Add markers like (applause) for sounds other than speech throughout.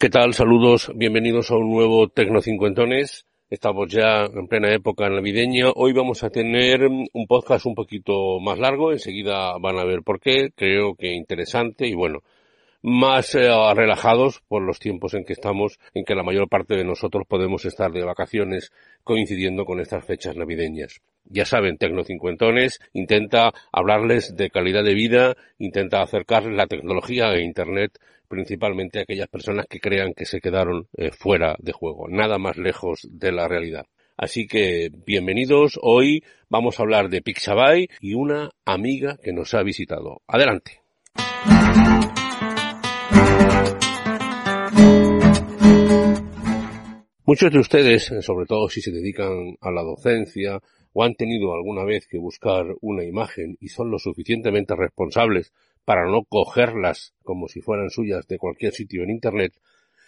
¿Qué tal? Saludos, bienvenidos a un nuevo Tecnocincuentones. Estamos ya en plena época navideña. Hoy vamos a tener un podcast un poquito más largo. Enseguida van a ver por qué. Creo que interesante y bueno, más eh, relajados por los tiempos en que estamos, en que la mayor parte de nosotros podemos estar de vacaciones coincidiendo con estas fechas navideñas. Ya saben, Tecnocincuentones intenta hablarles de calidad de vida, intenta acercarles la tecnología e Internet principalmente aquellas personas que crean que se quedaron eh, fuera de juego, nada más lejos de la realidad. Así que bienvenidos, hoy vamos a hablar de Pixabay y una amiga que nos ha visitado. Adelante. Muchos de ustedes, sobre todo si se dedican a la docencia o han tenido alguna vez que buscar una imagen y son lo suficientemente responsables para no cogerlas como si fueran suyas de cualquier sitio en Internet,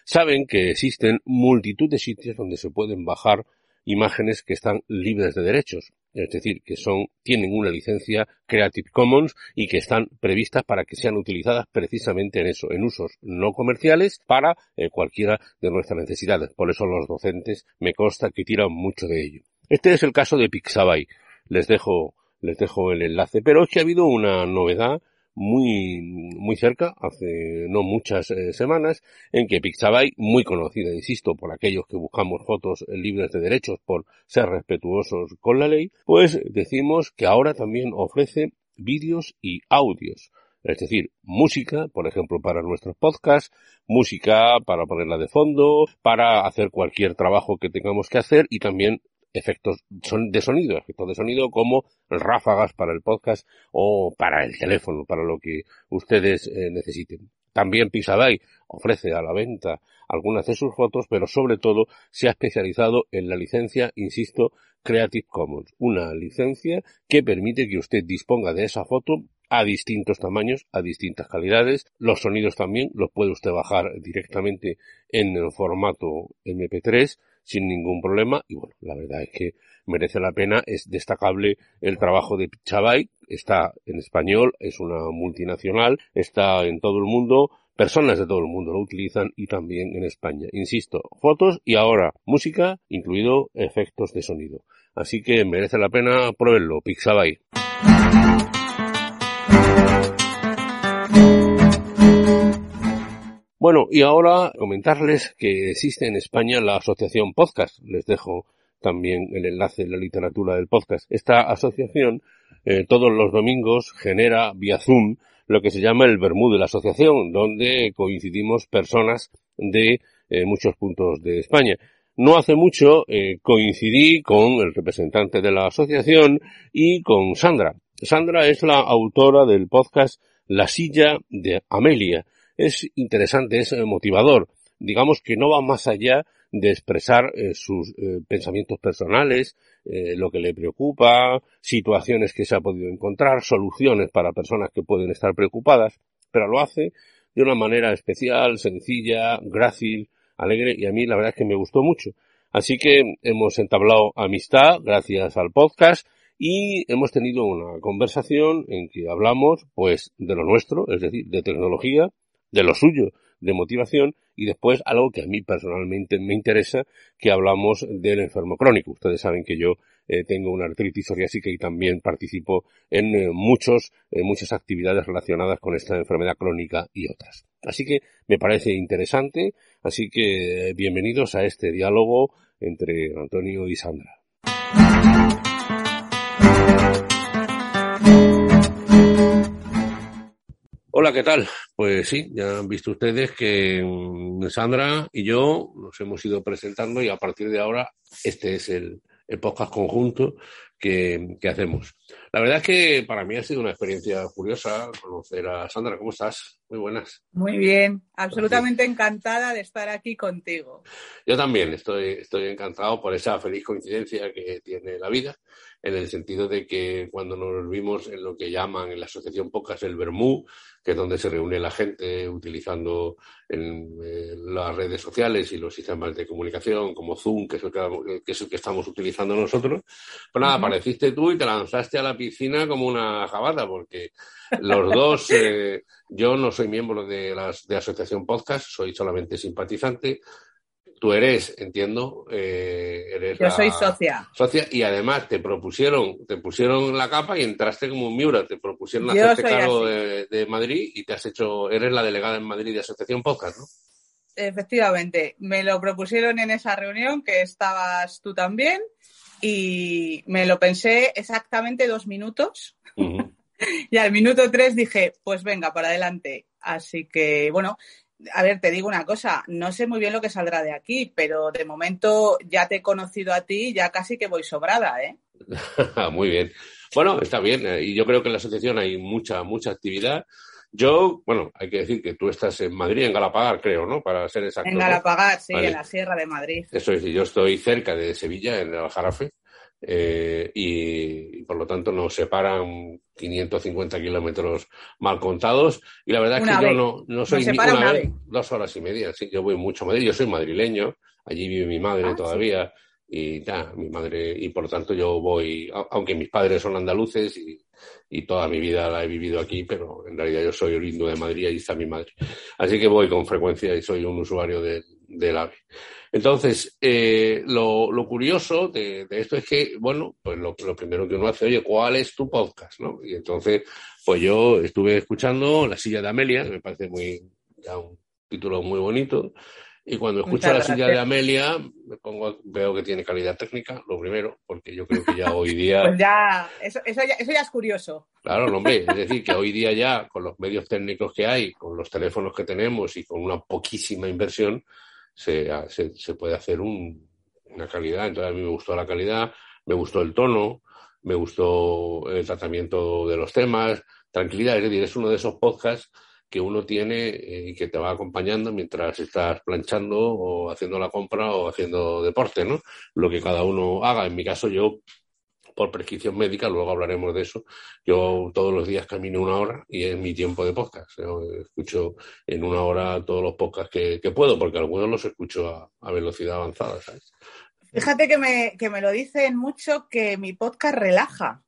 saben que existen multitud de sitios donde se pueden bajar imágenes que están libres de derechos, es decir, que son, tienen una licencia Creative Commons y que están previstas para que sean utilizadas precisamente en eso, en usos no comerciales para eh, cualquiera de nuestras necesidades. Por eso los docentes me consta que tiran mucho de ello. Este es el caso de Pixabay. Les dejo, les dejo el enlace. Pero es que ha habido una novedad muy, muy cerca, hace no muchas eh, semanas, en que Pixabay, muy conocida, insisto, por aquellos que buscamos fotos libres de derechos por ser respetuosos con la ley, pues decimos que ahora también ofrece vídeos y audios. Es decir, música, por ejemplo, para nuestros podcasts, música para ponerla de fondo, para hacer cualquier trabajo que tengamos que hacer y también efectos de sonido, efectos de sonido como ráfagas para el podcast o para el teléfono, para lo que ustedes eh, necesiten. También Pixabay ofrece a la venta algunas de sus fotos, pero sobre todo se ha especializado en la licencia, insisto, Creative Commons, una licencia que permite que usted disponga de esa foto a distintos tamaños, a distintas calidades. Los sonidos también los puede usted bajar directamente en el formato MP3 sin ningún problema y bueno, la verdad es que merece la pena, es destacable el trabajo de Pichabay, está en español, es una multinacional, está en todo el mundo, personas de todo el mundo lo utilizan y también en España. Insisto, fotos y ahora música, incluido efectos de sonido. Así que merece la pena pruébenlo, Pixabay. Bueno, y ahora comentarles que existe en España la Asociación Podcast. Les dejo también el enlace en la literatura del podcast. Esta asociación eh, todos los domingos genera vía Zoom lo que se llama el Bermú de la asociación, donde coincidimos personas de eh, muchos puntos de España. No hace mucho eh, coincidí con el representante de la asociación y con Sandra. Sandra es la autora del podcast La silla de Amelia es interesante, es eh, motivador. Digamos que no va más allá de expresar eh, sus eh, pensamientos personales, lo que le preocupa, situaciones que se ha podido encontrar, soluciones para personas que pueden estar preocupadas, pero lo hace de una manera especial, sencilla, grácil, alegre y a mí la verdad es que me gustó mucho. Así que hemos entablado amistad gracias al podcast y hemos tenido una conversación en que hablamos pues de lo nuestro, es decir, de tecnología, de lo suyo, de motivación, y después algo que a mí personalmente me interesa, que hablamos del enfermo crónico. Ustedes saben que yo eh, tengo una artritis psoriásica y también participo en eh, muchos, muchas actividades relacionadas con esta enfermedad crónica y otras. Así que me parece interesante, así que bienvenidos a este diálogo entre Antonio y Sandra. Hola, ¿qué tal? Pues sí, ya han visto ustedes que mm, Sandra y yo nos hemos ido presentando y a partir de ahora este es el, podcast conjunto que, hacemos. La verdad es que para mí ha sido una experiencia curiosa conocer a Sandra. ¿Cómo estás? Muy buenas. Muy bien, absolutamente encantada de estar aquí contigo. Yo también estoy, estoy encantado por esa feliz coincidencia que tiene la vida en el sentido de que cuando nos vimos en lo que llaman en la asociación Pocas el Bermú, que es donde se reúne la gente utilizando en, las redes sociales y los sistemas de comunicación como Zoom, que es el que, estamos utilizando nosotros, pues nada, apareciste tú y te lanzaste a la piscina como una jabata, porque los dos, eh, yo no soy miembro de la de Asociación Podcast, soy solamente simpatizante, tú eres, entiendo, eh, eres Yo soy socia. Socia y además te propusieron, te pusieron la capa y entraste como un Miura, te propusieron hacerte cargo de, Madrid y te has hecho, eres la delegada en Madrid de Asociación Podcast, ¿no? Efectivamente, me lo propusieron en esa reunión que estabas tú también y me lo pensé exactamente dos minutos. Y al minuto tres dije, pues venga, para adelante. Así que, bueno, a ver, te digo una cosa, no sé muy bien lo que saldrá de aquí, pero de momento ya te he conocido a ti, ya casi que voy sobrada, ¿eh? (laughs) muy bien. Bueno, está bien. Eh, y yo creo que en la asociación hay mucha, mucha actividad. Yo, bueno, hay que decir que tú estás en Madrid, en Galapagar, creo, ¿no? Para ser exacto. En Galapagar, sí, en la Sierra de Madrid. Eso es, yo estoy cerca de Sevilla, en el Jarafe. Eh, y, por lo tanto nos separan 550 kilómetros mal contados. Y la verdad es que yo no, no soy ni una vez, dos horas y media, sí, yo voy mucho a Madrid, yo soy madrileño, allí vive mi madre ah, todavía y ta, mi madre y por lo tanto yo voy, aunque mis padres son andaluces y, y toda mi vida la he vivido aquí, pero en realidad yo soy oriundo de Madrid y está mi madre. Así que voy con frecuencia y soy un usuario de, del AVE. Entonces, eh, lo, curioso de, esto es que, bueno, pues lo, primero que uno hace, oye, ¿cuál es tu podcast? ¿no? Y entonces, pues yo estuve escuchando La silla de Amelia, que me parece muy, ya un título muy bonito, y cuando escucho La silla de Amelia, me pongo, veo que tiene calidad técnica, lo primero, porque yo creo que ya hoy día... (laughs) pues ya eso, eso, ya, eso ya es curioso. Claro, hombre, es decir, que (laughs) hoy día ya, con los medios técnicos que hay, con los teléfonos que tenemos y con una poquísima inversión, se, se, puede hacer una calidad. Entonces a mí me gustó la calidad, me gustó el tono, me gustó el tratamiento de los temas, tranquilidad. Es decir, es uno de esos podcasts que uno tiene eh, y que te va acompañando mientras estás planchando o haciendo la compra o haciendo deporte, ¿no? Lo que cada uno haga. En mi caso, yo por prescripción médica, luego hablaremos de eso. Yo todos los días camino una hora y es mi tiempo de podcast. escucho en una hora todos los podcasts que, puedo, porque algunos los escucho a, velocidad avanzada, ¿sabes? Fíjate que me, que me lo dicen mucho que mi podcast relaja.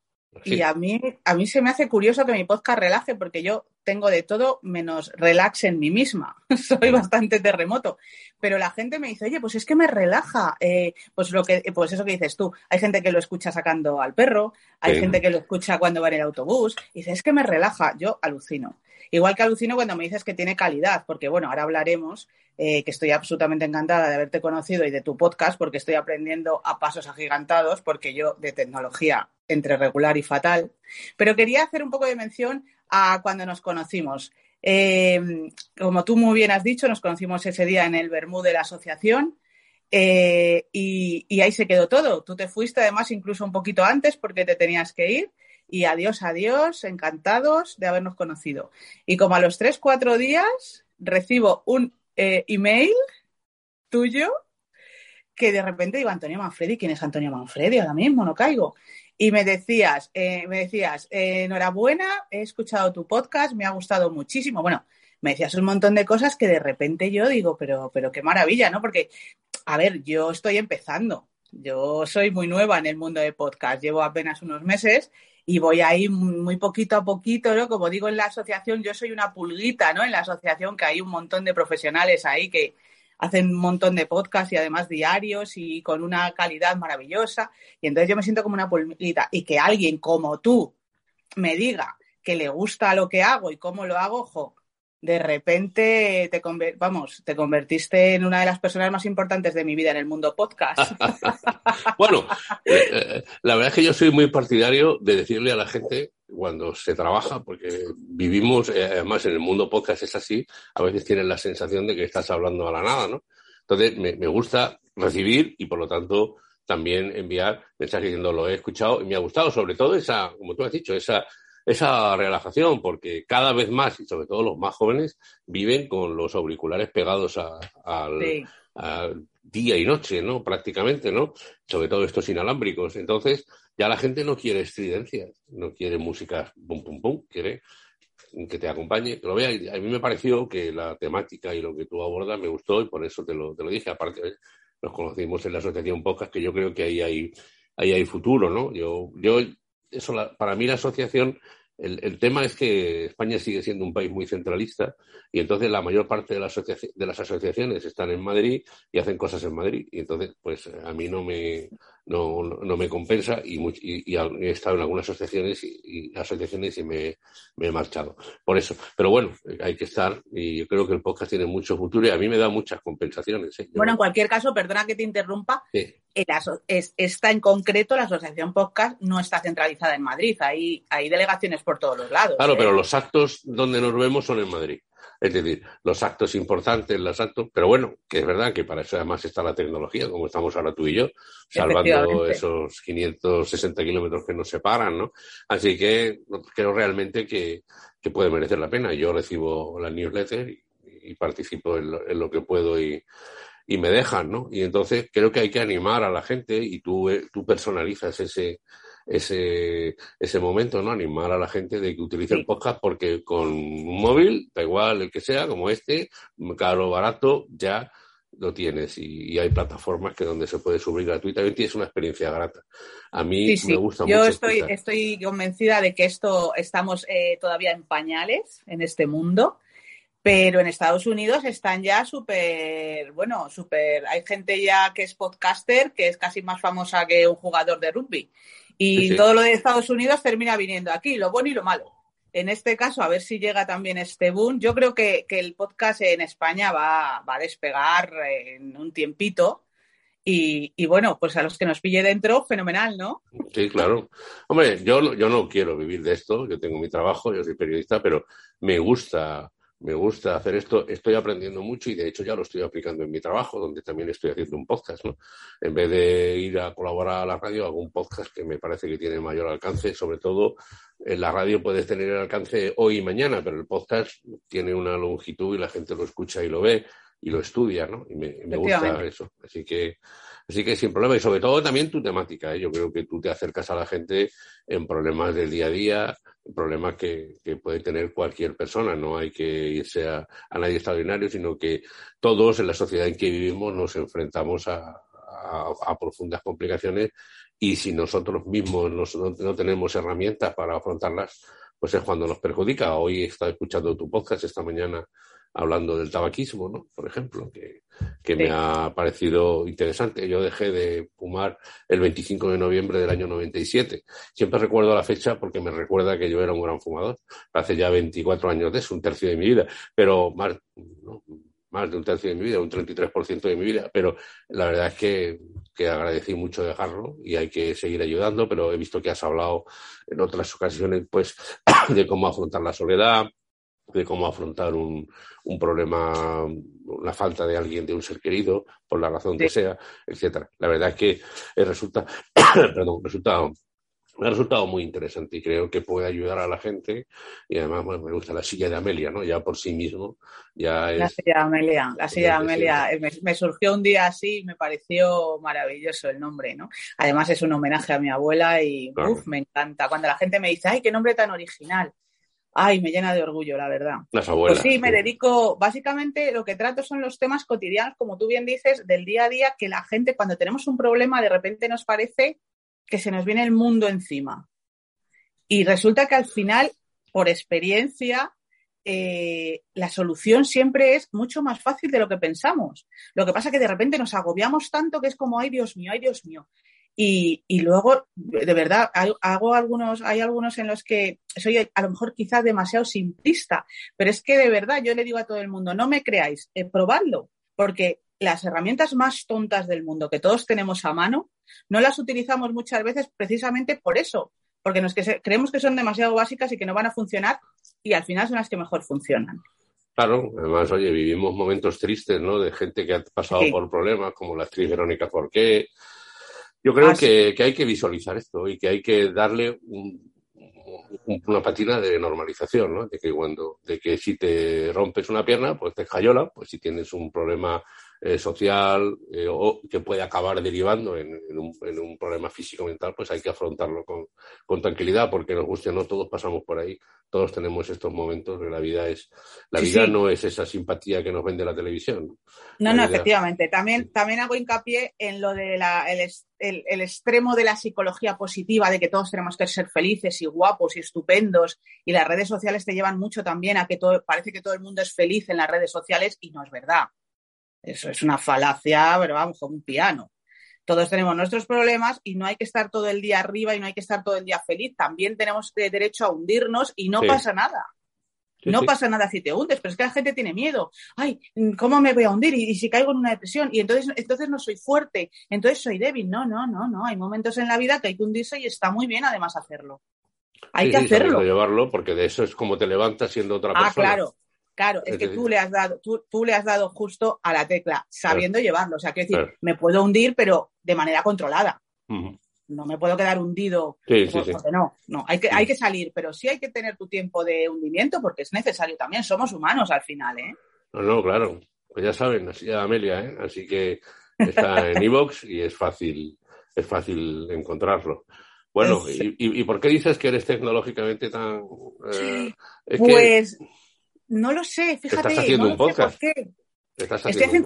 Y a mí, a mí se me hace curioso que mi podcast relaje, porque yo tengo de todo menos relax en mí misma. (laughs) Soy bastante terremoto. Pero la gente me dice, oye, pues es que me relaja. Eh, pues lo que, pues eso que dices tú. Hay gente que lo escucha sacando al perro, hay gente que lo escucha cuando va en el autobús. Y dice, es que me relaja. Yo alucino. Igual que alucino cuando me dices que tiene calidad, porque bueno, ahora hablaremos, eh, que estoy absolutamente encantada de haberte conocido y de tu podcast, porque estoy aprendiendo a pasos agigantados, porque yo de tecnología entre regular y fatal. Pero quería hacer un poco de mención a cuando nos conocimos. Eh, como tú muy bien has dicho, nos conocimos ese día en el Bermú de la asociación. Eh, y, ahí se quedó todo. Tú te fuiste además incluso un poquito antes porque te tenías que ir y adiós, adiós, encantados de habernos conocido. Y como a los tres, cuatro días recibo un eh, email tuyo que de repente digo, Antonio Manfredi, ¿quién es Antonio Manfredi? Ahora mismo no caigo. Y me decías, eh, me decías, eh, enhorabuena, he escuchado tu podcast, me ha gustado muchísimo. Bueno, me decías un montón de cosas que de repente yo digo, pero, pero qué maravilla, ¿no? Porque, a ver, yo estoy empezando. Yo soy muy nueva en el mundo de podcast, llevo apenas unos meses y voy ahí muy poquito a poquito, ¿no? Como digo en la asociación, yo soy una pulguita, ¿no? En la asociación que hay un montón de profesionales ahí que hacen un montón de podcasts y además diarios y con una calidad maravillosa. Y entonces yo me siento como una pulmita. Y que alguien como tú me diga que le gusta lo que hago y cómo lo hago, ojo, de repente te, vamos, te convertiste en una de las personas más importantes de mi vida en el mundo podcast. (laughs) bueno, eh, eh, la verdad es que yo soy muy partidario de decirle a la gente cuando se trabaja, porque vivimos, eh, además en el mundo podcast es así, a veces tienes la sensación de que estás hablando a la nada, ¿no? Entonces me, me gusta recibir y por lo tanto también enviar mensajes diciendo lo he escuchado y me ha gustado, sobre todo esa, como tú has dicho, esa esa relajación, porque cada vez más, y sobre todo los más jóvenes, viven con los auriculares pegados al, día y noche, ¿no? Prácticamente, ¿no? Sobre todo estos inalámbricos. Entonces, ya la gente no quiere estridencias, no quiere música pum, pum, pum, quiere que te acompañe, que lo vea. a mí me pareció que la temática y lo que tú abordas me gustó y por eso te lo, te lo dije. Aparte, nos conocimos en la asociación Podcast, que yo creo que ahí hay, ahí hay futuro, ¿no? Yo, yo eso para mí la asociación, el, tema es que España sigue siendo un país muy centralista y entonces la mayor parte de, de las asociaciones están en Madrid y hacen cosas en Madrid. Y entonces, pues a mí no me, no, no me compensa y, y, he estado en algunas asociaciones y, asociaciones y me, he marchado. Por eso. Pero bueno, hay que estar y yo creo que el podcast tiene mucho futuro y a mí me da muchas compensaciones. ¿eh? Bueno, en cualquier caso, perdona que te interrumpa. Esta en concreto, la asociación podcast, no está centralizada en Madrid. Hay, hay delegaciones por todos los lados. Claro, ¿eh? pero los actos donde nos vemos son en Madrid. Es decir, los actos importantes, los actos, pero bueno, que es verdad que para eso además está la tecnología, como estamos ahora tú y yo, salvando esos 560 kilómetros que nos separan, ¿no? Así que creo realmente que, puede merecer la pena. Yo recibo la newsletter y, participo en lo, que puedo y, y me dejan, ¿no? Y entonces creo que hay que animar a la gente y tú, eh, tú personalizas ese, ese, ese momento, ¿no? Animar a la gente de que utilice el podcast porque con un móvil, da igual el que sea, como este, caro o barato, ya lo tienes y, hay plataformas que donde se puede subir gratuitamente y es una experiencia grata. A mí me gusta mucho. Yo estoy, estoy convencida de que esto estamos eh, todavía en pañales en este mundo. Pero en Estados Unidos están ya súper, bueno, súper, hay gente ya que es podcaster que es casi más famosa que un jugador de rugby. Y todo lo de Estados Unidos termina viniendo aquí, lo bueno y lo malo. En este caso, a ver si llega también este boom. Yo creo que, el podcast en España va, a despegar en un tiempito. Y, bueno, pues a los que nos pille dentro, fenomenal, ¿no? Sí, claro. Hombre, yo, yo no quiero vivir de esto, yo tengo mi trabajo, yo soy periodista, pero me gusta me gusta hacer esto, estoy aprendiendo mucho y de hecho ya lo estoy aplicando en mi trabajo, donde también estoy haciendo un podcast, ¿no? En vez de ir a colaborar a la radio, hago un podcast que me parece que tiene mayor alcance, sobre todo en la radio puedes tener el alcance hoy y mañana, pero el podcast tiene una longitud y la gente lo escucha y lo ve y lo estudia, ¿no? Y me, me gusta eso. Así que, así que sin problema. Y sobre todo también tu temática. ¿eh? Yo creo que tú te acercas a la gente en problemas del día a día, problemas que, puede tener cualquier persona. No hay que irse a, nadie extraordinario, sino que todos en la sociedad en que vivimos nos enfrentamos a, profundas complicaciones y si nosotros mismos no, no tenemos herramientas para afrontarlas, pues es cuando nos perjudica. Hoy he estado escuchando tu podcast esta mañana hablando del tabaquismo, ¿no? Por ejemplo, que, que me ha parecido interesante. Yo dejé de fumar el 25 de noviembre del año 97. Siempre recuerdo la fecha porque me recuerda que yo era un gran fumador. Hace ya 24 años de eso, un tercio de mi vida, pero más, más de un tercio de mi vida, un 33% de mi vida. Pero la verdad es que, que agradecí mucho dejarlo y hay que seguir ayudando, pero he visto que has hablado en otras ocasiones, pues, (coughs) de cómo afrontar la soledad, de cómo afrontar un, un problema, la falta de alguien, de un ser querido, por la razón que sea, etcétera. La verdad es que resulta, (coughs) perdón, resulta me ha resultado muy interesante y creo que puede ayudar a la gente y además me gusta la silla de Amelia, ¿no? Ya por sí mismo ya es... La silla de Amelia, la silla de Amelia. Me, surgió un día así y me pareció maravilloso el nombre, ¿no? Además es un homenaje a mi abuela y me encanta. Cuando la gente me dice, ay, qué nombre tan original ay, me llena de orgullo, la verdad. Las abuelas. Pues sí, me dedico, básicamente lo que trato son los temas cotidianos, como tú bien dices, del día a día, que la gente cuando tenemos un problema de repente nos parece que se nos viene el mundo encima. Y resulta que al final, por experiencia, eh, la solución siempre es mucho más fácil de lo que pensamos. Lo que pasa es que de repente nos agobiamos tanto que es como, ay Dios mío, ay Dios mío. Y, y luego, de verdad, hago algunos, hay algunos en los que soy a lo mejor quizás demasiado simplista, pero es que de verdad yo le digo a todo el mundo, no me creáis, eh, probadlo, porque las herramientas más tontas del mundo que todos tenemos a mano, no las utilizamos muchas veces precisamente por eso, porque nos que creemos que son demasiado básicas y que no van a funcionar y al final son las que mejor funcionan. Claro, además, oye, vivimos momentos tristes, ¿no? De gente que ha pasado por problemas, como la actriz Verónica Forqué. Yo creo ah, que, que, hay que visualizar esto y que hay que darle una patina de normalización, ¿no? De que cuando, de que si te rompes una pierna, pues te escayola, pues si tienes un problema eh, social eh, o que puede acabar derivando en, un, en, un, problema físico mental, pues hay que afrontarlo con, con, tranquilidad, porque nos guste o no, todos pasamos por ahí, todos tenemos estos momentos que la vida es, la vida no es esa simpatía que nos vende la televisión. No, no, efectivamente. También, también hago hincapié en lo de la, el, el, el, extremo de la psicología positiva, de que todos tenemos que ser felices y guapos y estupendos, y las redes sociales te llevan mucho también a que todo, parece que todo el mundo es feliz en las redes sociales, y no es verdad. Eso es una falacia, pero vamos, como un piano. Todos tenemos nuestros problemas y no hay que estar todo el día arriba y no hay que estar todo el día feliz. También tenemos derecho a hundirnos y no pasa nada. no pasa nada si te hundes, pero es que la gente tiene miedo. Ay, ¿cómo me voy a hundir? ¿Y, si caigo en una depresión? Y entonces, entonces no soy fuerte, entonces soy débil. No, no, no, no. Hay momentos en la vida que hay que hundirse y está muy bien además hacerlo. Hay que hacerlo. llevarlo porque de eso es como te levantas siendo otra ah, persona. Ah, claro. Claro, es que tú le has dado, tú, tú le has dado justo a la tecla, sabiendo llevarlo. O sea, quiero decir, me puedo hundir, pero de manera controlada. No me puedo quedar hundido. Sí, sí, no, no, hay que, hay que salir, pero sí hay que tener tu tiempo de hundimiento porque es necesario también. Somos humanos al final, ¿eh? No, no, claro. Pues ya saben, así Amelia, ¿eh? Así que está en (laughs) Evox y es fácil, es fácil encontrarlo. Bueno, y, y, por qué dices que eres tecnológicamente tan...? Eh, pues... No lo sé, fíjate. Estás haciendo un podcast.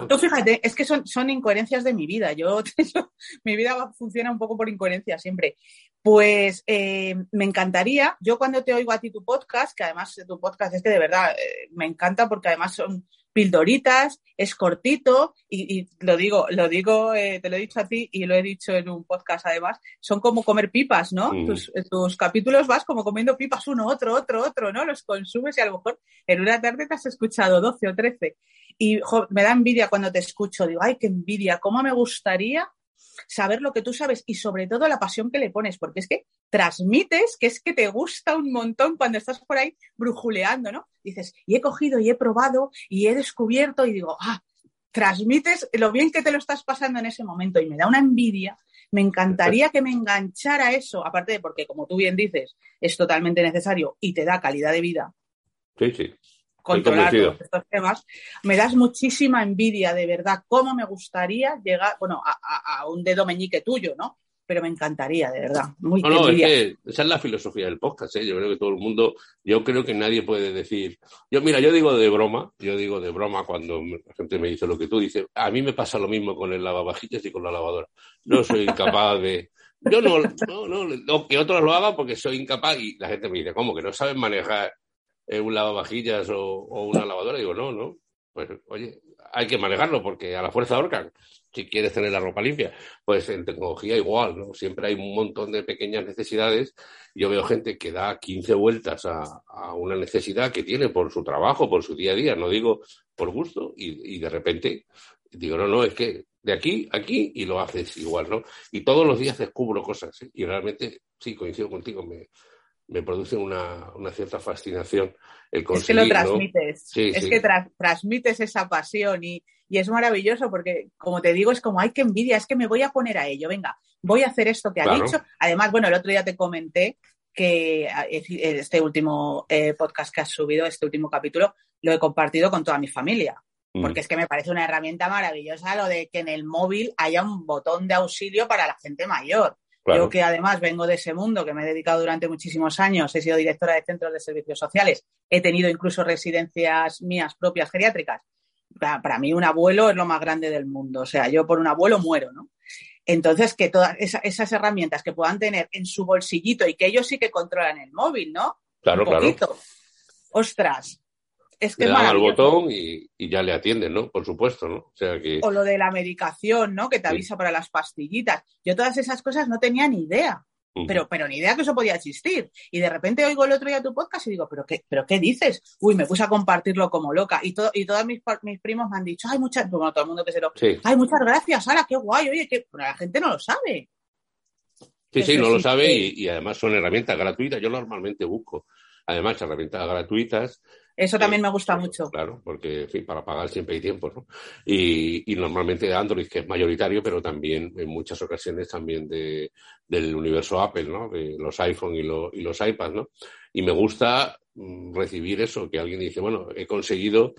tú fíjate, es que son, son incoherencias de mi vida. Yo, (laughs) mi vida funciona un poco por incoherencia siempre. Pues eh, me encantaría, yo cuando te oigo a ti tu podcast, que además tu podcast es que de verdad eh, me encanta porque además son pildoritas, es cortito y, lo digo, lo digo, eh, te lo he dicho a ti y lo he dicho en un podcast además, son como comer pipas, ¿no? Tus, tus, capítulos vas como comiendo pipas uno, otro, otro, otro, ¿no? Los consumes y a lo mejor en una tarde te has escuchado 12 o 13 y me da envidia cuando te escucho, digo, ay, qué envidia, cómo me gustaría saber lo que tú sabes y sobre todo la pasión que le pones, porque es que transmites que es que te gusta un montón cuando estás por ahí brujuleando, ¿no? Dices, y he cogido y he probado y he descubierto y digo, ah, transmites lo bien que te lo estás pasando en ese momento y me da una envidia. Me encantaría que me enganchara eso, aparte de porque, como tú bien dices, es totalmente necesario y te da calidad de vida. Sí, sí controlar todos estos temas. Me das muchísima envidia, de verdad, cómo me gustaría llegar, bueno, a, un dedo meñique tuyo, ¿no? Pero me encantaría, de verdad. Muy no, no, es que esa es la filosofía del podcast, ¿eh? Yo creo que todo el mundo, yo creo que nadie puede decir, yo mira, yo digo de broma, yo digo de broma cuando la gente me dice lo que tú dices, a mí me pasa lo mismo con el lavavajillas y con la lavadora. No soy capaz de, yo no, no, no, que otros lo hagan porque soy incapaz y la gente me dice, ¿cómo? Que no saben manejar eh, un lavavajillas o, una lavadora. Digo, no, no. Pues, oye, hay que manejarlo porque a la fuerza ahorcan. Si quieres tener la ropa limpia, pues en tecnología igual, ¿no? Siempre hay un montón de pequeñas necesidades. Yo veo gente que da 15 vueltas a, una necesidad que tiene por su trabajo, por su día a día, no digo por gusto, y, y de repente digo, no, no, es que de aquí aquí y lo haces igual, ¿no? Y todos los días descubro cosas ¿eh? y realmente sí coincido contigo, me, me produce una, una cierta fascinación el Es que lo transmites, es que transmites esa pasión y, y, es maravilloso porque, como te digo, es como, hay que envidia, es que me voy a poner a ello, venga, voy a hacer esto que ha dicho. Además, bueno, el otro día te comenté que este último eh, podcast que has subido, este último capítulo, lo he compartido con toda mi familia. Mm. Porque es que me parece una herramienta maravillosa lo de que en el móvil haya un botón de auxilio para la gente mayor. Yo que además vengo de ese mundo, que me he dedicado durante muchísimos años, he sido directora de centros de servicios sociales, he tenido incluso residencias mías propias geriátricas. Para, mí un abuelo es lo más grande del mundo, o sea, yo por un abuelo muero, ¿no? Entonces, que todas esas herramientas que puedan tener en su bolsillito y que ellos sí que controlan el móvil, ¿no? Claro, un poquito. Ostras, es que le dan al botón y, y ya le atienden, ¿no? Por supuesto, ¿no? O sea que... O lo de la medicación, ¿no? Que te Sí. avisa para las pastillitas. Yo todas esas cosas no tenía ni idea. Pero, pero ni idea que eso podía existir. Y de repente oigo el otro día tu podcast y digo, ¿pero qué, pero qué dices? Uy, me puse a compartirlo como loca. Y, todo, y todos mis, mis primos me han dicho, ay, muchas, bueno, todo el mundo que se lo. Sí, Ay, muchas gracias, Sara, qué guay, oye, que pero la gente no lo sabe. sí, sí, no lo sabe y además son herramientas gratuitas. Yo normalmente busco, además, herramientas gratuitas Eso también me gusta mucho. Claro, porque en fin, para pagar siempre hay tiempo, ¿no? Y, y normalmente de Android, que es mayoritario, pero también en muchas ocasiones también de, del universo Apple, ¿no? De los iPhone y, lo- y los iPads, ¿no? Y me gusta mm, recibir eso, que alguien dice, bueno, he conseguido,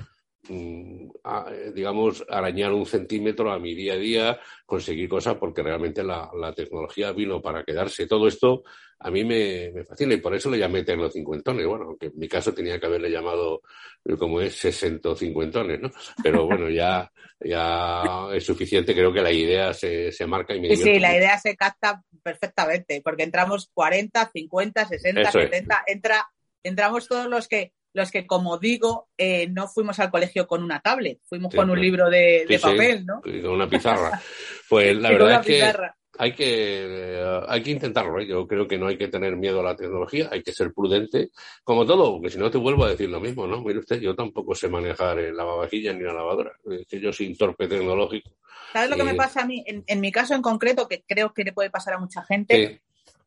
digamos, arañar un centímetro a mi día a día, conseguir cosas, porque realmente la, la tecnología vino para quedarse. Todo esto a mí me, me fascina y por eso le llamé tecnocincuentones. Bueno, aunque en mi caso tenía que haberle llamado eh, como es sesentocincuentones, ¿no? Pero bueno, ya, ya es suficiente. Creo que la idea se, se marca y me Sí, sí, la idea se capta perfectamente, porque entramos 40, 50, 60, Eso es. 70, entra, entramos todos los que, los que, como digo, eh, no fuimos al colegio con una tablet, fuimos Sí, con un claro. libro de, de Sí, sí. papel, ¿no? Y con una pizarra. Pues (laughs) la verdad es que pizarra. hay que eh, hay que intentarlo. ¿eh? Yo creo que no hay que tener miedo a la tecnología, hay que ser prudente, como todo, porque si no te vuelvo a decir lo mismo, ¿no? Mire usted, yo tampoco sé manejar el lavavajillas ni la lavadora, es que yo soy torpe tecnológico. ¿Sabes lo que Eh, me pasa a mí? En, en mi caso en concreto, que creo que le puede pasar a mucha gente,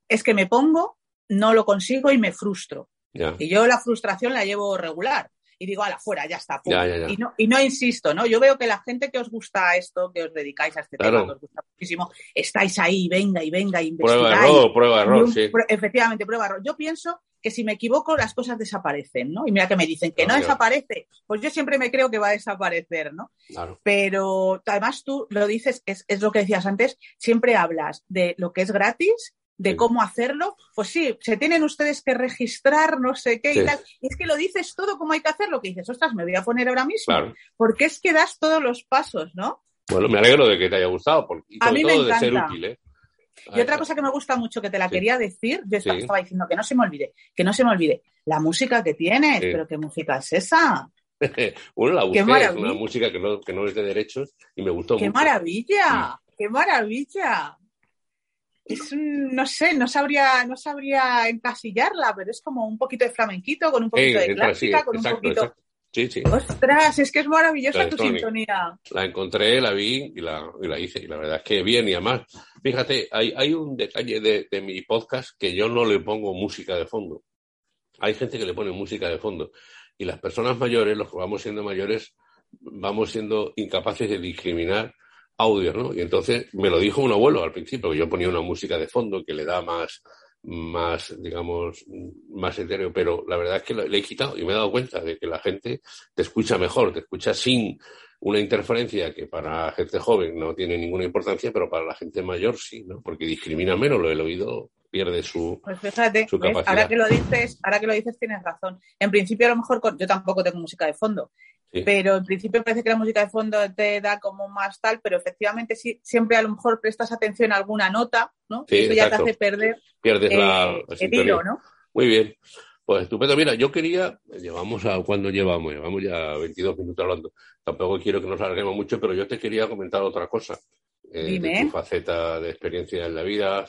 es que me pongo, no lo consigo y me frustro. Ya. Y yo la frustración la llevo regular. Y digo, a la fuera, ya está. pum". Ya, ya, ya. Y, no, y no insisto, ¿no? Yo veo que la gente que os gusta esto, que os dedicáis a este Claro. tema, que os gusta muchísimo, estáis ahí, venga y venga, y Prueba investigáis. error, prueba error, un- sí. Efectivamente, prueba error. Yo pienso que si me equivoco, las cosas desaparecen, ¿no? Y mira que me dicen que no desaparece. Pues yo siempre me creo que va a desaparecer, ¿no? Claro. Pero además tú lo dices, es, es lo que decías antes, siempre hablas de lo que es gratis, de cómo hacerlo. Pues sí, se tienen ustedes que registrar, no sé qué Sí. y tal. Y es que lo dices todo como hay que hacerlo, que dices, ostras, me voy a poner ahora mismo. Claro. Porque es que das todos los pasos, ¿no? Bueno, me alegro de que te haya gustado, porque, y A mí me todo de ser encanta. útil, ¿eh? Y otra cosa que me gusta mucho, que te la Sí. quería decir, yo estaba, Sí. estaba diciendo que no se me olvide, que no se me olvide, la música que tienes, pero ¿qué música es esa? (laughs) Bueno, la busqué, es una música que no, que no es de derechos y me gustó ¡Qué mucho. maravilla! ¡Qué maravilla! Es un- no sé, no sabría, no sabría encasillarla, pero es como un poquito de flamenquito, con un Sí, poquito de clásica, con un exacto, poquito. exacto. Sí, sí. ¡Ostras! Es que es maravillosa tu sintonía. La encontré, la vi y la, y la hice. Y la verdad es que bien. Y además, fíjate, hay, hay un detalle de, de mi podcast que yo no le pongo música de fondo. Hay gente que le pone música de fondo. Y las personas mayores, los que vamos siendo mayores, vamos siendo incapaces de discriminar audio, ¿no? Y entonces me lo dijo un abuelo al principio, que yo ponía una música de fondo que le da más, más, digamos, más etéreo, pero la verdad es que le he quitado y me he dado cuenta de que la gente te escucha mejor, te escucha sin una interferencia que para gente joven no tiene ninguna importancia, pero para la gente mayor sí, ¿no? Porque discrimina menos, lo del oído pierde su... Pues fíjate, capacidad. ahora que lo dices, ahora que lo dices tienes razón. En principio a lo mejor con- yo tampoco tengo música de fondo, Sí. pero en principio parece que la música de fondo te da como más tal, pero efectivamente sí, siempre a lo mejor prestas atención a alguna nota, ¿no? Sí, y eso ya exacto. te hace perder Pierdes eh, la el hilo, ¿no? Muy bien. Pues estupendo. Mira, yo quería, llevamos a cuándo llevamos, llevamos ya 22 minutos hablando. Tampoco quiero que nos alarguemos mucho, pero yo te quería comentar otra cosa. eh, Dime. de tu faceta de experiencia en la vida,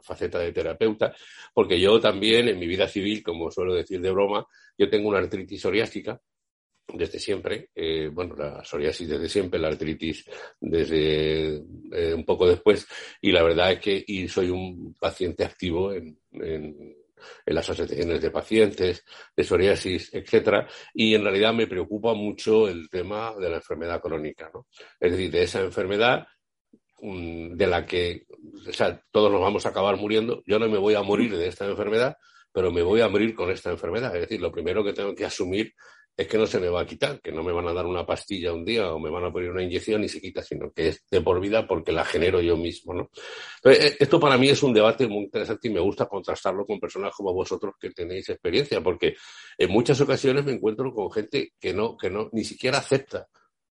faceta de terapeuta, porque yo también en mi vida civil, como suelo decir de broma, yo tengo una artritis psoriásica desde siempre, eh, bueno, la psoriasis desde siempre, la artritis desde eh, un poco después, y la verdad es que y soy un paciente activo en, en, en las asociaciones de pacientes, de psoriasis, etcétera, y en realidad me preocupa mucho el tema de la enfermedad crónica, ¿no? Es decir, de esa enfermedad mm, de la que, o sea, todos nos vamos a acabar muriendo. Yo no me voy a morir de esta enfermedad, pero me voy a morir con esta enfermedad. Es decir, lo primero que tengo que asumir es que no se me va a quitar, que no me van a dar una pastilla un día o me van a poner una inyección y se quita, sino que es de por vida porque la genero yo mismo, ¿no? Eh, esto para mí es un debate muy interesante y me gusta contrastarlo con personas como vosotros que tenéis experiencia, porque en muchas ocasiones me encuentro con gente que no, que no, ni siquiera acepta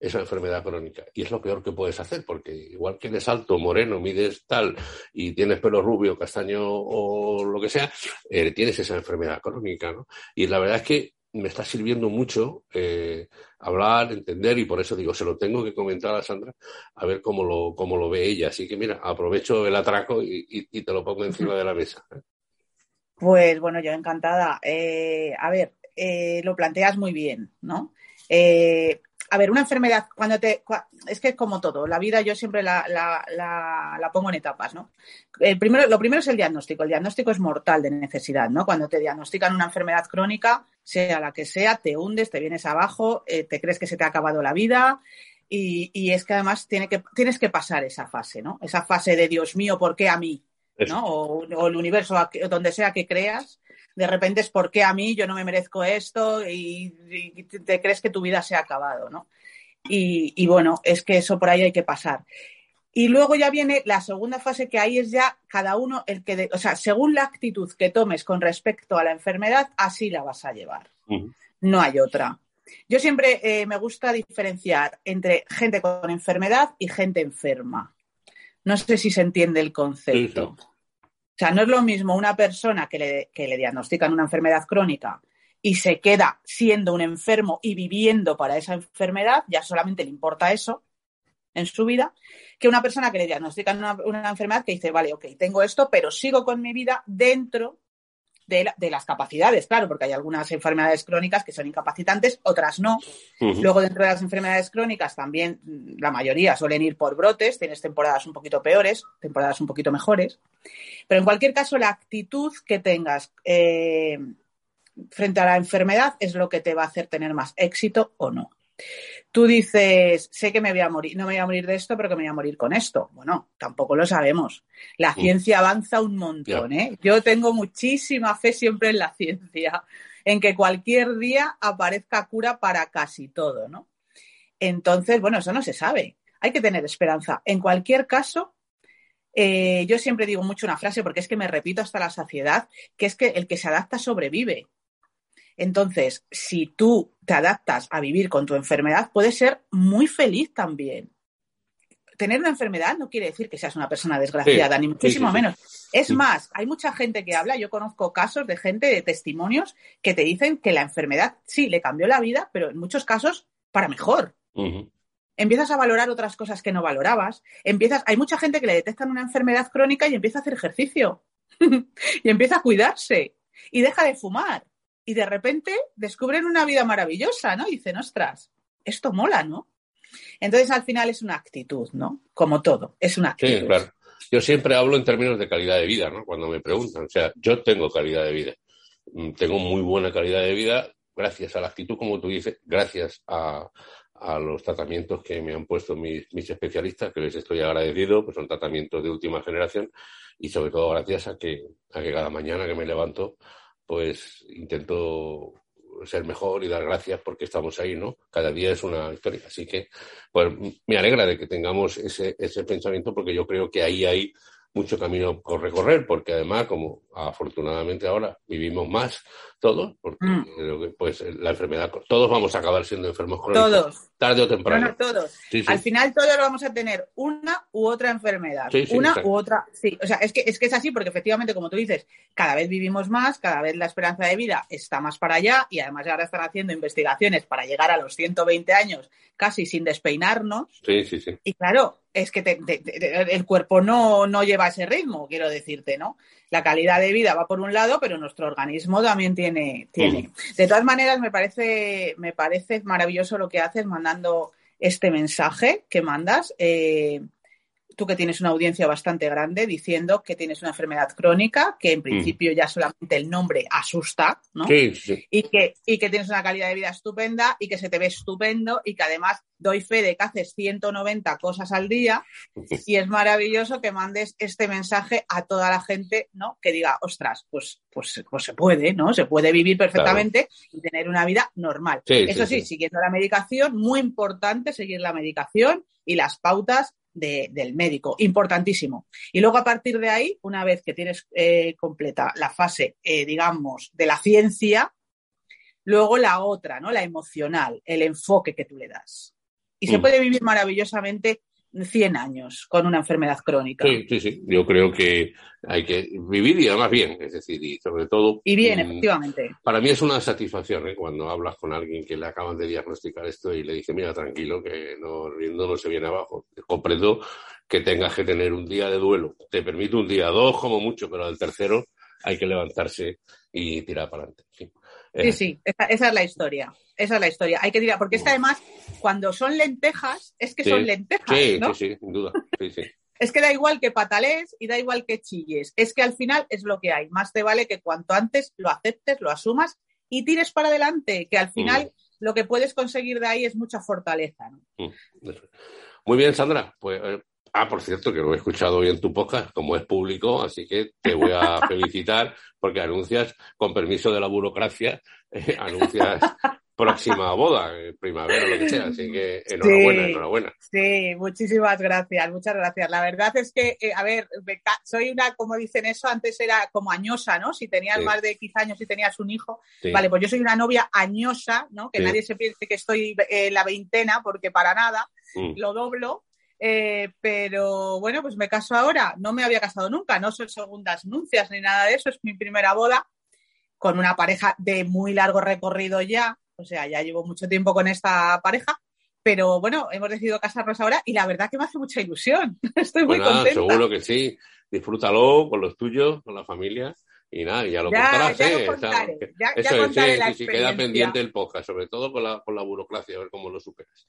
esa enfermedad crónica. Y es lo peor que puedes hacer, porque igual que eres alto, moreno, mides tal y tienes pelo rubio, castaño o lo que sea, eh, tienes esa enfermedad crónica, ¿no? Y la verdad es que me está sirviendo mucho eh, hablar, entender y por eso digo, se lo tengo que comentar a Sandra a ver cómo lo, cómo lo ve ella. Así que mira, aprovecho el atraco y, te lo pongo (laughs) encima de la mesa. ¿eh? Pues bueno, yo encantada. Eh, a ver, lo planteas muy bien, ¿no? A ver, una enfermedad, cuando te. Es que es como todo, la vida yo siempre la, pongo en etapas, ¿no? El primero, lo primero es el diagnóstico. El diagnóstico es mortal de necesidad, ¿no? Cuando te diagnostican una enfermedad crónica, sea la que sea, te hundes, te vienes abajo, eh, te crees que se te ha acabado la vida. Y, es que además tiene que, tienes que pasar esa fase, ¿no? Esa fase de Dios mío, ¿por qué a mí? ¿no? O, o, el universo, donde sea que creas, de repente es por qué a mí yo no me merezco esto y, te crees que tu vida se ha acabado, ¿no? Y, bueno, es que eso por ahí hay que pasar. Y luego ya viene la segunda fase que ahí es ya cada uno el que, o sea, según la actitud que tomes con respecto a la enfermedad, así la vas a llevar. No hay otra. Yo siempre eh, me gusta diferenciar entre gente con enfermedad y gente enferma. No sé si se entiende el concepto. O sea, no es lo mismo una persona que le, que le diagnostican una enfermedad crónica y se queda siendo un enfermo y viviendo para esa enfermedad, ya solamente le importa eso en su vida, que una persona que le diagnostican una, enfermedad que dice, vale, ok, tengo esto, pero sigo con mi vida dentro de, las capacidades, claro, porque hay algunas enfermedades crónicas que son incapacitantes, otras no. Luego, dentro de las enfermedades crónicas, también la mayoría suelen ir por brotes, tienes temporadas un poquito peores, temporadas un poquito mejores. Pero en cualquier caso, la actitud que tengas eh, frente a la enfermedad es lo que te va a hacer tener más éxito o no. Tú dices, sé que me voy a morir, no me voy a morir de esto, pero que me voy a morir con esto. Bueno, tampoco lo sabemos. La ciencia avanza un montón, ¿eh? Yo tengo muchísima fe siempre en la ciencia, en que cualquier día aparezca cura para casi todo, ¿no? Entonces, bueno, eso no se sabe. Hay que tener esperanza. En cualquier caso, eh, yo siempre digo mucho una frase porque es que me repito hasta la saciedad, que es que el que se adapta sobrevive. Entonces, si tú te adaptas a vivir con tu enfermedad, puedes ser muy feliz también. Tener una enfermedad no quiere decir que seas una persona desgraciada, ni muchísimo menos. Es más, hay mucha gente que habla, yo conozco casos de gente, de testimonios, que te dicen que la enfermedad sí le cambió la vida, pero en muchos casos para mejor. Empiezas a valorar otras cosas que no valorabas, empiezas, hay mucha gente que le detectan una enfermedad crónica y empieza a hacer ejercicio. (laughs) Y empieza a cuidarse. Y deja de fumar y de repente descubren una vida maravillosa, ¿no? Y dicen, ostras, esto mola, ¿no? Entonces al final es una actitud, ¿no? Como todo, es una actitud. Sí, claro. Yo siempre hablo en términos de calidad de vida, ¿no? Cuando me preguntan, o sea, yo tengo calidad de vida, mm, tengo muy buena calidad de vida gracias a la actitud, como tú dices, gracias a, a los tratamientos que me han puesto mis, mis, especialistas, que les estoy agradecido, pues son tratamientos de última generación y sobre todo gracias a que, a que cada mañana que me levanto, pues intento ser mejor y dar gracias porque estamos ahí, ¿no? Cada día es una historia. Así que, pues me alegra de que tengamos ese, ese pensamiento porque yo creo que ahí hay mucho camino por recorrer, porque además, como afortunadamente ahora vivimos más todos, porque mm. pues la enfermedad, todos vamos a acabar siendo enfermos crónicos. Todos. Tarde o temprano. No, todos. Al final todos vamos a tener una u otra enfermedad. una u otra. Sí, o sea, es que, es que es así, porque efectivamente, como tú dices, cada vez vivimos más, cada vez la esperanza de vida está más para allá, y además ahora están haciendo investigaciones para llegar a los 120 años casi sin despeinarnos. Sí, sí, sí. Y claro, es que el cuerpo no, no lleva ese ritmo, quiero decirte, ¿no? La calidad de vida va por un lado, pero nuestro organismo también tiene. tiene. De todas maneras, me parece, me parece maravilloso lo que haces mandando este mensaje que mandas. Eh, tú que tienes una audiencia bastante grande diciendo que tienes una enfermedad crónica, que en mm. principio ya solamente el nombre asusta, ¿no? Sí, sí. Y, que, y que tienes una calidad de vida estupenda y que se te ve estupendo y que además doy fe de que haces 190 cosas al día (laughs) y es maravilloso que mandes este mensaje a toda la gente, ¿no? Que diga, ostras, pues, pues, pues se puede, ¿no? Se puede vivir perfectamente y tener una vida normal. Eso sí, siguiendo la medicación, muy importante seguir la medicación y las pautas del médico, importantísimo. Y luego a partir de ahí, una vez que tienes eh, completa la fase, eh, digamos, de la ciencia, luego la otra, ¿no? La emocional, el enfoque que tú le das. Y se mm. puede vivir maravillosamente 100 años con una enfermedad crónica. Sí, sí, sí. Yo creo que hay que vivir y además bien, es decir, y sobre todo. Y bien, mm, efectivamente. Para mí es una satisfacción ¿eh? cuando hablas con alguien que le acaban de diagnosticar esto y le dice, mira, tranquilo, que no, no se viene abajo. Comprendo que tengas que tener un día de duelo. Te permite un día, dos como mucho, pero al tercero hay que levantarse y tirar para adelante. Sí, eh, sí, esa, es la historia. Esa es la historia. Hay que tirar, porque es que además, cuando son lentejas, es que son lentejas. Sí, sí, sí, sin duda. Sí, sí. es que da igual que patales y da igual que chilles. Es que al final es lo que hay. Más te vale que cuanto antes lo aceptes, lo asumas y tires para adelante, que al final mm. lo que puedes conseguir de ahí es mucha fortaleza. Mm. Muy bien, Sandra. Pues eh, Ah, por cierto, que lo he escuchado hoy en tu podcast, como es público, así que te voy a (laughs) felicitar porque anuncias, con permiso de la burocracia, eh, anuncias (laughs) próxima boda, eh, primavera, lo que sea. Así que enhorabuena, enhorabuena. Sí, muchísimas gracias, muchas gracias. La verdad es que, eh, a ver, soy una, como dicen eso, antes era como añosa, ¿no? Si tenías más de 15 años y tenías un hijo. Vale, pues yo soy una novia añosa, ¿no? Que nadie se piense que estoy en la veintena, porque para nada, mm. lo doblo. Eh, pero bueno, pues me caso ahora. No me había casado nunca, no soy segundas nuncias ni nada de eso. Es mi primera boda con una pareja de muy largo recorrido ya. O sea, ya llevo mucho tiempo con esta pareja. Pero bueno, hemos decidido casarnos ahora y la verdad que me hace mucha ilusión. (laughs) Estoy muy contenta. Seguro que sí. Disfrútalo con los tuyos, con la familia. Y nada, ya lo contarás, ya ¿eh? Lo contaré, ya, eso es, si queda pendiente el podcast, sobre todo con la, con la burocracia, a ver cómo lo superas.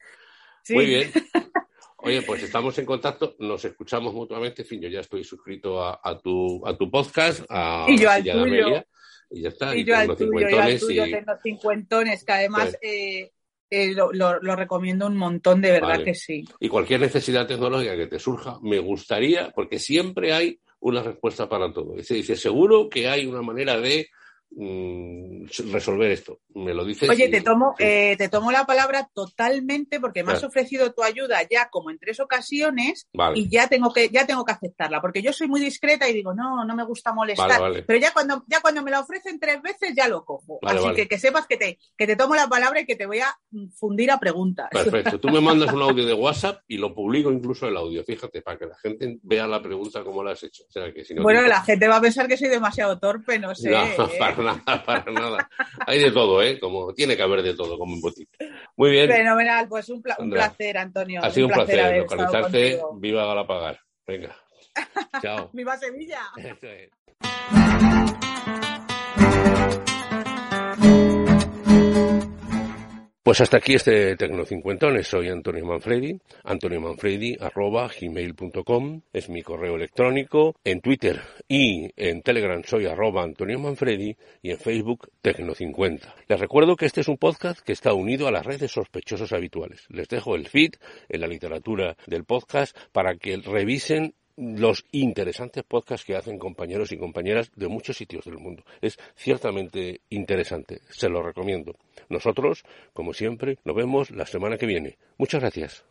Muy bien. (laughs) Oye, pues estamos en contacto, nos escuchamos mutuamente. En fin, yo ya estoy suscrito a, tu, a tu podcast, a y yo al tuyo. y ya está. Y, yo al tuyo, yo al tuyo tengo cincuentones, que además pues eh, eh, lo, recomiendo un montón, de verdad que sí. Y cualquier necesidad tecnológica que te surja, me gustaría, porque siempre hay una respuesta para todo. Se dice, seguro que hay una manera de resolver esto. Me lo dices. Oye, te tomo, eh, te tomo la palabra totalmente porque me has ofrecido tu ayuda ya como en tres ocasiones y ya tengo que, ya tengo que aceptarla, porque yo soy muy discreta y digo, no, no me gusta molestar. Pero ya cuando, ya cuando me la ofrecen tres veces ya lo cojo. Así que que sepas que te, que te tomo la palabra y que te voy a fundir a preguntas. Perfecto. Tú me (laughs) mandas un audio de WhatsApp y lo publico incluso el audio, fíjate, para que la gente vea la pregunta como la has hecho. bueno, la gente va a pensar que soy demasiado torpe, no sé. (laughs) ¿eh? Nada, (laughs) para nada. Hay de todo, ¿eh? Como tiene que haber de todo, como un botín. Muy bien. Fenomenal, pues un, placer, Antonio. Ha sido un, placer, localizarte. Viva Galapagar. Venga. (laughs) Chao. Viva Sevilla. Pues hasta aquí este Tecnocincuentones. Soy Antonio Manfredi. Antonio Manfredi arroba gmail.com es mi correo electrónico. En Twitter y en Telegram soy arroba Antonio Manfredi y en Facebook Tecno50. Les recuerdo que este es un podcast que está unido a las redes sospechosos habituales. Les dejo el feed en la literatura del podcast para que revisen los interesantes podcasts que hacen compañeros y compañeras de muchos sitios del mundo. Es ciertamente interesante, se lo recomiendo. Nosotros, como siempre, nos vemos la semana que viene. Muchas gracias.